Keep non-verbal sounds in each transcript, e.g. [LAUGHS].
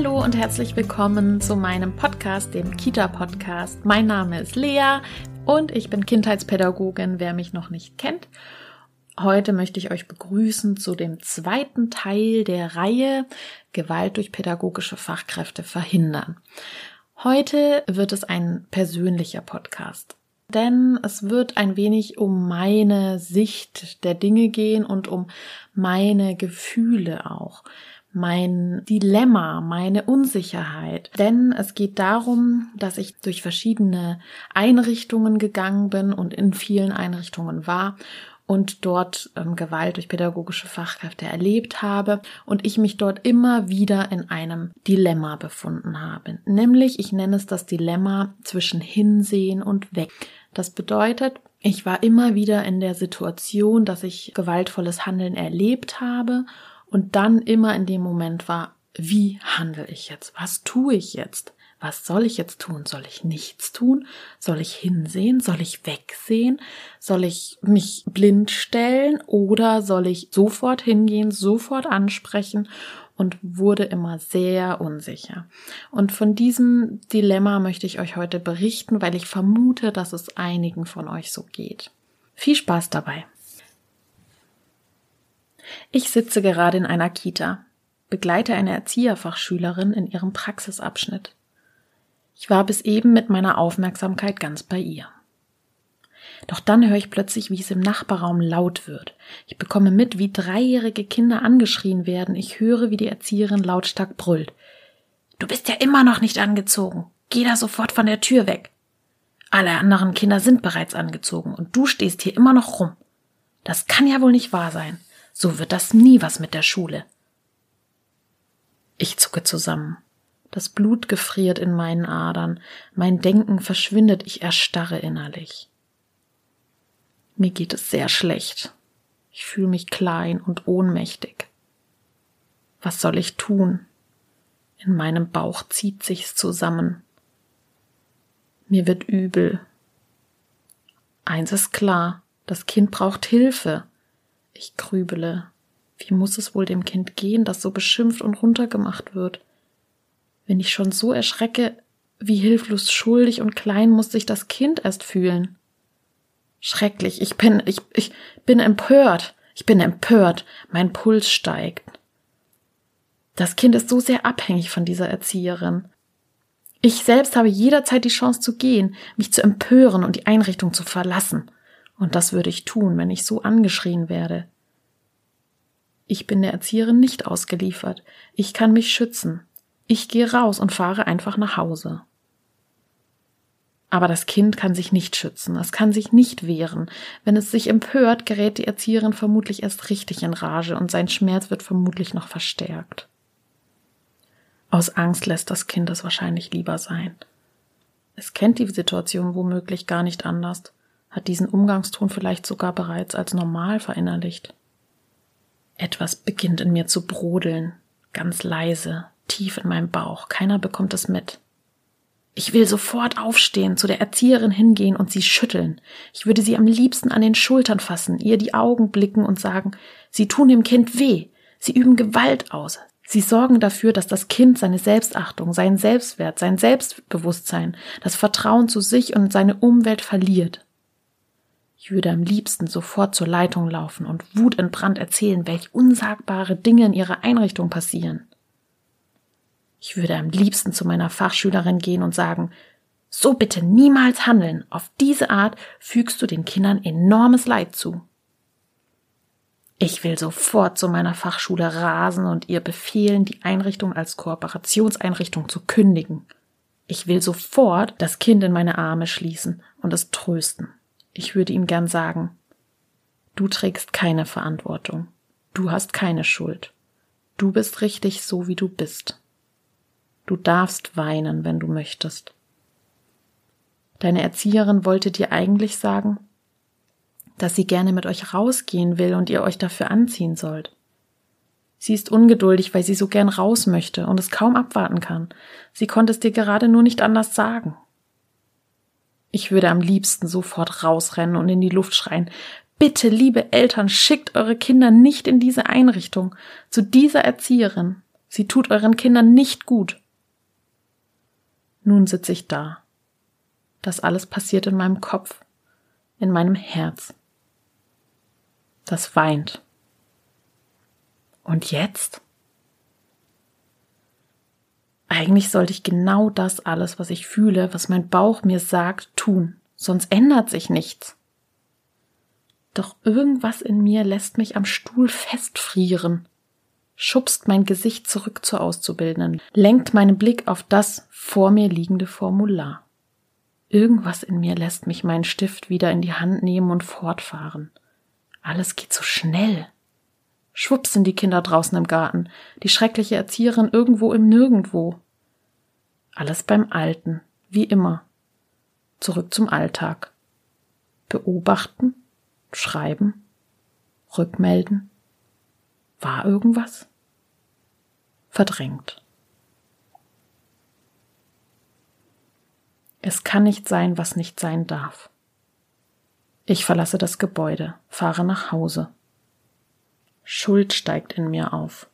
Hallo und herzlich willkommen zu meinem Podcast, dem Kita-Podcast. Mein Name ist Lea und ich bin Kindheitspädagogin, wer mich noch nicht kennt. Heute möchte ich euch begrüßen zu dem zweiten Teil der Reihe Gewalt durch pädagogische Fachkräfte verhindern. Heute wird es ein persönlicher Podcast, denn es wird ein wenig um meine Sicht der Dinge gehen und um meine Gefühle auch mein Dilemma, meine Unsicherheit. Denn es geht darum, dass ich durch verschiedene Einrichtungen gegangen bin und in vielen Einrichtungen war und dort ähm, Gewalt durch pädagogische Fachkräfte erlebt habe und ich mich dort immer wieder in einem Dilemma befunden habe. Nämlich, ich nenne es das Dilemma zwischen Hinsehen und Weg. Das bedeutet, ich war immer wieder in der Situation, dass ich gewaltvolles Handeln erlebt habe und dann immer in dem Moment war, wie handle ich jetzt? Was tue ich jetzt? Was soll ich jetzt tun? Soll ich nichts tun? Soll ich hinsehen? Soll ich wegsehen? Soll ich mich blind stellen? Oder soll ich sofort hingehen, sofort ansprechen? Und wurde immer sehr unsicher. Und von diesem Dilemma möchte ich euch heute berichten, weil ich vermute, dass es einigen von euch so geht. Viel Spaß dabei! Ich sitze gerade in einer Kita, begleite eine Erzieherfachschülerin in ihrem Praxisabschnitt. Ich war bis eben mit meiner Aufmerksamkeit ganz bei ihr. Doch dann höre ich plötzlich, wie es im Nachbarraum laut wird. Ich bekomme mit, wie dreijährige Kinder angeschrien werden. Ich höre, wie die Erzieherin lautstark brüllt. Du bist ja immer noch nicht angezogen. Geh da sofort von der Tür weg. Alle anderen Kinder sind bereits angezogen und du stehst hier immer noch rum. Das kann ja wohl nicht wahr sein. So wird das nie was mit der Schule. Ich zucke zusammen. Das Blut gefriert in meinen Adern, mein Denken verschwindet, ich erstarre innerlich. Mir geht es sehr schlecht. Ich fühle mich klein und ohnmächtig. Was soll ich tun? In meinem Bauch zieht sich's zusammen. Mir wird übel. Eins ist klar, das Kind braucht Hilfe. Ich grübele. Wie muss es wohl dem Kind gehen, das so beschimpft und runtergemacht wird? Wenn ich schon so erschrecke, wie hilflos schuldig und klein muss sich das Kind erst fühlen. Schrecklich, ich bin, ich, ich bin empört. Ich bin empört. Mein Puls steigt. Das Kind ist so sehr abhängig von dieser Erzieherin. Ich selbst habe jederzeit die Chance zu gehen, mich zu empören und die Einrichtung zu verlassen. Und das würde ich tun, wenn ich so angeschrien werde. Ich bin der Erzieherin nicht ausgeliefert. Ich kann mich schützen. Ich gehe raus und fahre einfach nach Hause. Aber das Kind kann sich nicht schützen, es kann sich nicht wehren. Wenn es sich empört, gerät die Erzieherin vermutlich erst richtig in Rage und sein Schmerz wird vermutlich noch verstärkt. Aus Angst lässt das Kind es wahrscheinlich lieber sein. Es kennt die Situation womöglich gar nicht anders hat diesen Umgangston vielleicht sogar bereits als normal verinnerlicht. Etwas beginnt in mir zu brodeln, ganz leise, tief in meinem Bauch, keiner bekommt es mit. Ich will sofort aufstehen, zu der Erzieherin hingehen und sie schütteln. Ich würde sie am liebsten an den Schultern fassen, ihr die Augen blicken und sagen, Sie tun dem Kind weh, Sie üben Gewalt aus, Sie sorgen dafür, dass das Kind seine Selbstachtung, seinen Selbstwert, sein Selbstbewusstsein, das Vertrauen zu sich und seine Umwelt verliert. Ich würde am liebsten sofort zur Leitung laufen und wutentbrannt erzählen, welch unsagbare Dinge in ihrer Einrichtung passieren. Ich würde am liebsten zu meiner Fachschülerin gehen und sagen, so bitte niemals handeln, auf diese Art fügst du den Kindern enormes Leid zu. Ich will sofort zu meiner Fachschule rasen und ihr befehlen, die Einrichtung als Kooperationseinrichtung zu kündigen. Ich will sofort das Kind in meine Arme schließen und es trösten. Ich würde ihm gern sagen, du trägst keine Verantwortung, du hast keine Schuld, du bist richtig so, wie du bist. Du darfst weinen, wenn du möchtest. Deine Erzieherin wollte dir eigentlich sagen, dass sie gerne mit euch rausgehen will und ihr euch dafür anziehen sollt. Sie ist ungeduldig, weil sie so gern raus möchte und es kaum abwarten kann. Sie konnte es dir gerade nur nicht anders sagen. Ich würde am liebsten sofort rausrennen und in die Luft schreien. Bitte, liebe Eltern, schickt eure Kinder nicht in diese Einrichtung, zu dieser Erzieherin. Sie tut euren Kindern nicht gut. Nun sitze ich da. Das alles passiert in meinem Kopf, in meinem Herz. Das weint. Und jetzt? Eigentlich sollte ich genau das alles, was ich fühle, was mein Bauch mir sagt, tun, sonst ändert sich nichts. Doch irgendwas in mir lässt mich am Stuhl festfrieren, schubst mein Gesicht zurück zur Auszubildenden, lenkt meinen Blick auf das vor mir liegende Formular. Irgendwas in mir lässt mich meinen Stift wieder in die Hand nehmen und fortfahren. Alles geht so schnell. Schwupps sind die Kinder draußen im Garten, die schreckliche Erzieherin irgendwo im Nirgendwo. Alles beim Alten, wie immer. Zurück zum Alltag. Beobachten, schreiben, rückmelden. War irgendwas? Verdrängt. Es kann nicht sein, was nicht sein darf. Ich verlasse das Gebäude, fahre nach Hause. Schuld steigt in mir auf.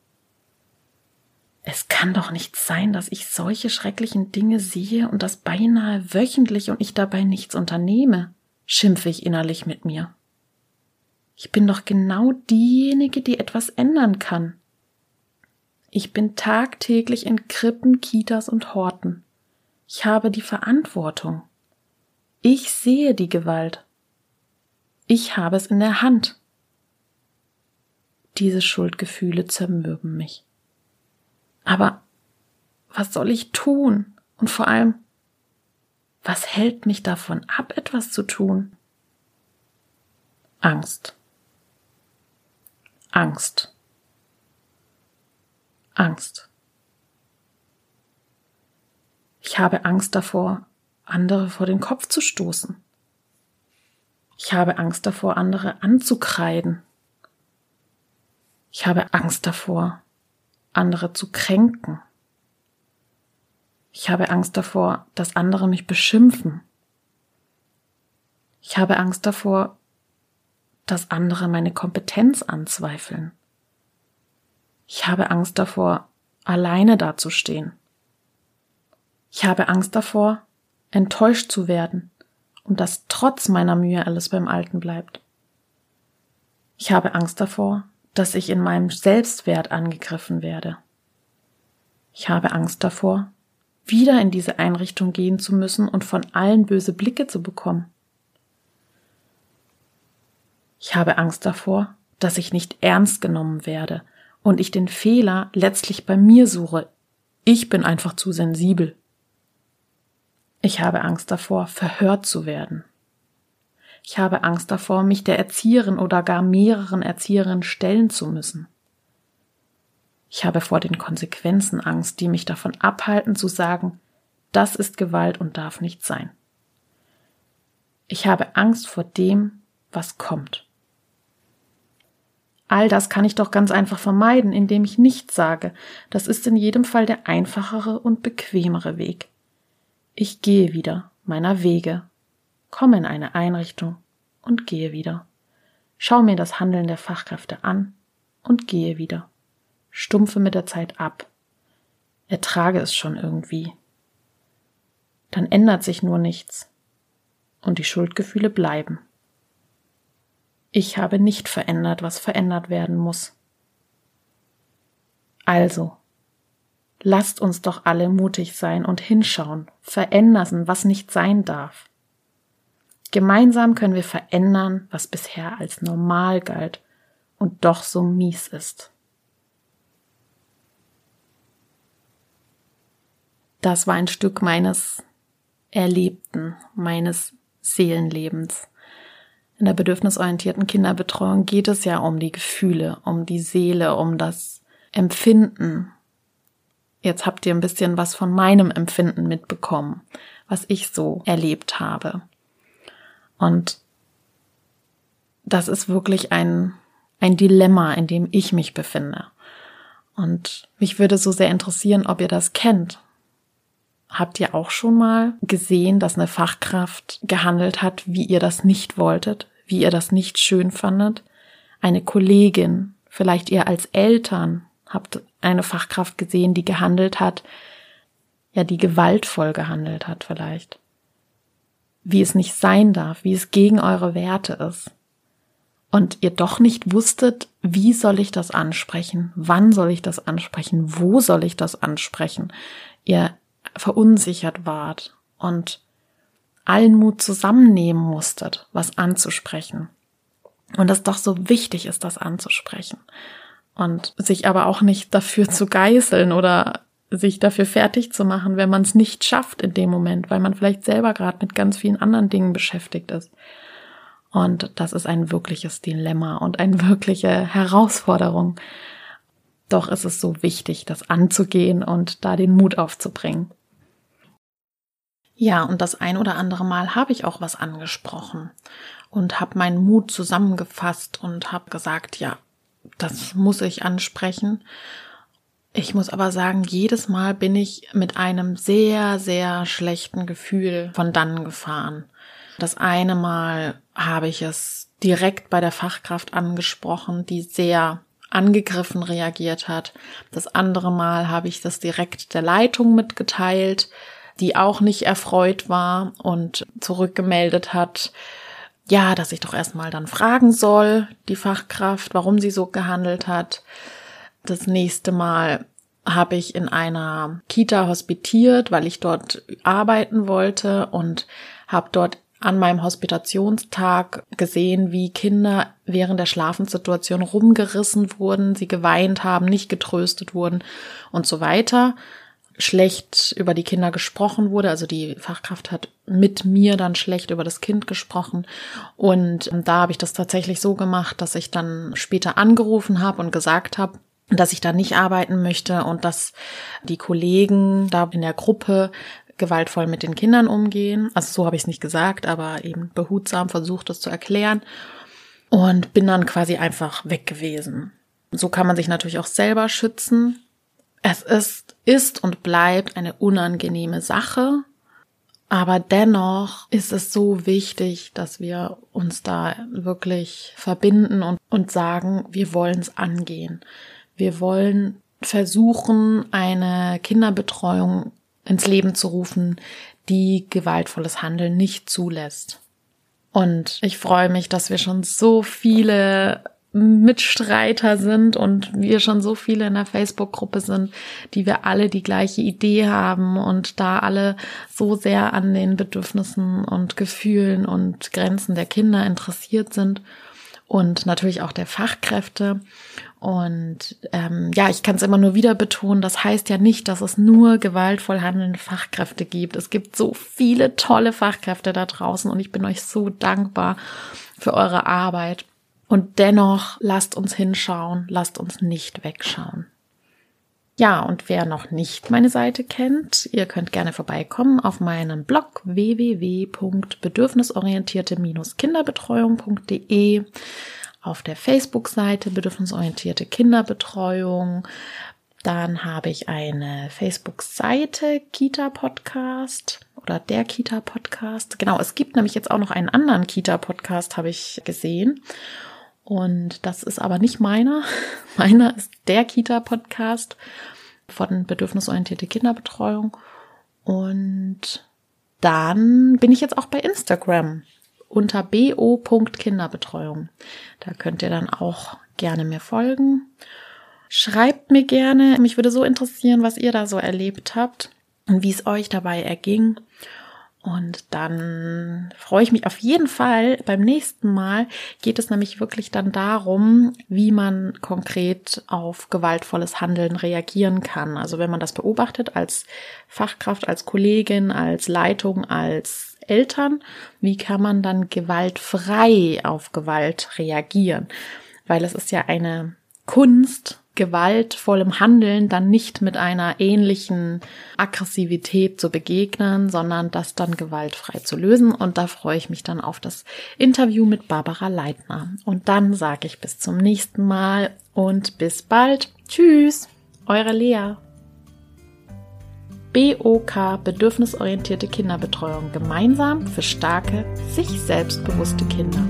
Es kann doch nicht sein, dass ich solche schrecklichen Dinge sehe und das beinahe wöchentlich und ich dabei nichts unternehme, schimpfe ich innerlich mit mir. Ich bin doch genau diejenige, die etwas ändern kann. Ich bin tagtäglich in Krippen, Kitas und Horten. Ich habe die Verantwortung. Ich sehe die Gewalt. Ich habe es in der Hand. Diese Schuldgefühle zermürben mich. Aber was soll ich tun? Und vor allem, was hält mich davon ab, etwas zu tun? Angst. Angst. Angst. Ich habe Angst davor, andere vor den Kopf zu stoßen. Ich habe Angst davor, andere anzukreiden. Ich habe Angst davor, andere zu kränken. Ich habe Angst davor, dass andere mich beschimpfen. Ich habe Angst davor, dass andere meine Kompetenz anzweifeln. Ich habe Angst davor, alleine dazustehen. Ich habe Angst davor, enttäuscht zu werden und dass trotz meiner Mühe alles beim Alten bleibt. Ich habe Angst davor, dass ich in meinem Selbstwert angegriffen werde. Ich habe Angst davor, wieder in diese Einrichtung gehen zu müssen und von allen böse Blicke zu bekommen. Ich habe Angst davor, dass ich nicht ernst genommen werde und ich den Fehler letztlich bei mir suche. Ich bin einfach zu sensibel. Ich habe Angst davor, verhört zu werden. Ich habe Angst davor, mich der Erzieherin oder gar mehreren Erzieherinnen stellen zu müssen. Ich habe vor den Konsequenzen Angst, die mich davon abhalten zu sagen, das ist Gewalt und darf nicht sein. Ich habe Angst vor dem, was kommt. All das kann ich doch ganz einfach vermeiden, indem ich nichts sage. Das ist in jedem Fall der einfachere und bequemere Weg. Ich gehe wieder meiner Wege komme in eine Einrichtung und gehe wieder. Schau mir das Handeln der Fachkräfte an und gehe wieder. Stumpfe mit der Zeit ab. Ertrage es schon irgendwie. Dann ändert sich nur nichts. Und die Schuldgefühle bleiben. Ich habe nicht verändert, was verändert werden muss. Also, lasst uns doch alle mutig sein und hinschauen, verändern, was nicht sein darf. Gemeinsam können wir verändern, was bisher als normal galt und doch so mies ist. Das war ein Stück meines Erlebten, meines Seelenlebens. In der bedürfnisorientierten Kinderbetreuung geht es ja um die Gefühle, um die Seele, um das Empfinden. Jetzt habt ihr ein bisschen was von meinem Empfinden mitbekommen, was ich so erlebt habe. Und das ist wirklich ein, ein Dilemma, in dem ich mich befinde. Und mich würde so sehr interessieren, ob ihr das kennt. Habt ihr auch schon mal gesehen, dass eine Fachkraft gehandelt hat, wie ihr das nicht wolltet, wie ihr das nicht schön fandet? Eine Kollegin, vielleicht ihr als Eltern habt eine Fachkraft gesehen, die gehandelt hat, ja, die gewaltvoll gehandelt hat vielleicht. Wie es nicht sein darf, wie es gegen eure Werte ist und ihr doch nicht wusstet, wie soll ich das ansprechen, wann soll ich das ansprechen, wo soll ich das ansprechen, ihr verunsichert wart und allen Mut zusammennehmen musstet, was anzusprechen. Und es doch so wichtig ist, das anzusprechen. Und sich aber auch nicht dafür zu geißeln oder sich dafür fertig zu machen, wenn man es nicht schafft in dem Moment, weil man vielleicht selber gerade mit ganz vielen anderen Dingen beschäftigt ist. Und das ist ein wirkliches Dilemma und eine [LAUGHS] wirkliche Herausforderung. Doch ist es so wichtig, das anzugehen und da den Mut aufzubringen. Ja, und das ein oder andere Mal habe ich auch was angesprochen und habe meinen Mut zusammengefasst und habe gesagt, ja, das muss ich ansprechen. Ich muss aber sagen, jedes Mal bin ich mit einem sehr, sehr schlechten Gefühl von dann gefahren. Das eine Mal habe ich es direkt bei der Fachkraft angesprochen, die sehr angegriffen reagiert hat. Das andere Mal habe ich das direkt der Leitung mitgeteilt, die auch nicht erfreut war und zurückgemeldet hat, ja, dass ich doch erstmal dann fragen soll, die Fachkraft, warum sie so gehandelt hat. Das nächste Mal habe ich in einer Kita hospitiert, weil ich dort arbeiten wollte und habe dort an meinem Hospitationstag gesehen, wie Kinder während der Schlafenssituation rumgerissen wurden, sie geweint haben, nicht getröstet wurden und so weiter. Schlecht über die Kinder gesprochen wurde, also die Fachkraft hat mit mir dann schlecht über das Kind gesprochen. Und da habe ich das tatsächlich so gemacht, dass ich dann später angerufen habe und gesagt habe, dass ich da nicht arbeiten möchte und dass die Kollegen da in der Gruppe gewaltvoll mit den Kindern umgehen. Also so habe ich es nicht gesagt, aber eben behutsam versucht, das zu erklären. Und bin dann quasi einfach weg gewesen. So kann man sich natürlich auch selber schützen. Es ist, ist und bleibt eine unangenehme Sache. Aber dennoch ist es so wichtig, dass wir uns da wirklich verbinden und, und sagen, wir wollen es angehen. Wir wollen versuchen, eine Kinderbetreuung ins Leben zu rufen, die gewaltvolles Handeln nicht zulässt. Und ich freue mich, dass wir schon so viele Mitstreiter sind und wir schon so viele in der Facebook-Gruppe sind, die wir alle die gleiche Idee haben und da alle so sehr an den Bedürfnissen und Gefühlen und Grenzen der Kinder interessiert sind und natürlich auch der Fachkräfte. Und ähm, ja, ich kann es immer nur wieder betonen, das heißt ja nicht, dass es nur gewaltvoll handelnde Fachkräfte gibt. Es gibt so viele tolle Fachkräfte da draußen und ich bin euch so dankbar für eure Arbeit. Und dennoch lasst uns hinschauen, lasst uns nicht wegschauen. Ja, und wer noch nicht meine Seite kennt, ihr könnt gerne vorbeikommen auf meinem Blog www.bedürfnisorientierte-kinderbetreuung.de auf der Facebook-Seite Bedürfnisorientierte Kinderbetreuung. Dann habe ich eine Facebook-Seite Kita Podcast oder der Kita Podcast. Genau, es gibt nämlich jetzt auch noch einen anderen Kita Podcast, habe ich gesehen. Und das ist aber nicht meiner. [LAUGHS] Meiner ist der Kita Podcast von Bedürfnisorientierte Kinderbetreuung. Und dann bin ich jetzt auch bei Instagram unter bo.kinderbetreuung. Da könnt ihr dann auch gerne mir folgen. Schreibt mir gerne. Mich würde so interessieren, was ihr da so erlebt habt und wie es euch dabei erging. Und dann freue ich mich auf jeden Fall. Beim nächsten Mal geht es nämlich wirklich dann darum, wie man konkret auf gewaltvolles Handeln reagieren kann. Also wenn man das beobachtet als Fachkraft, als Kollegin, als Leitung, als Eltern, wie kann man dann gewaltfrei auf Gewalt reagieren? Weil es ist ja eine Kunst, gewaltvollem Handeln dann nicht mit einer ähnlichen Aggressivität zu begegnen, sondern das dann gewaltfrei zu lösen. Und da freue ich mich dann auf das Interview mit Barbara Leitner. Und dann sage ich bis zum nächsten Mal und bis bald. Tschüss, eure Lea. BOK Bedürfnisorientierte Kinderbetreuung gemeinsam für starke, sich selbstbewusste Kinder.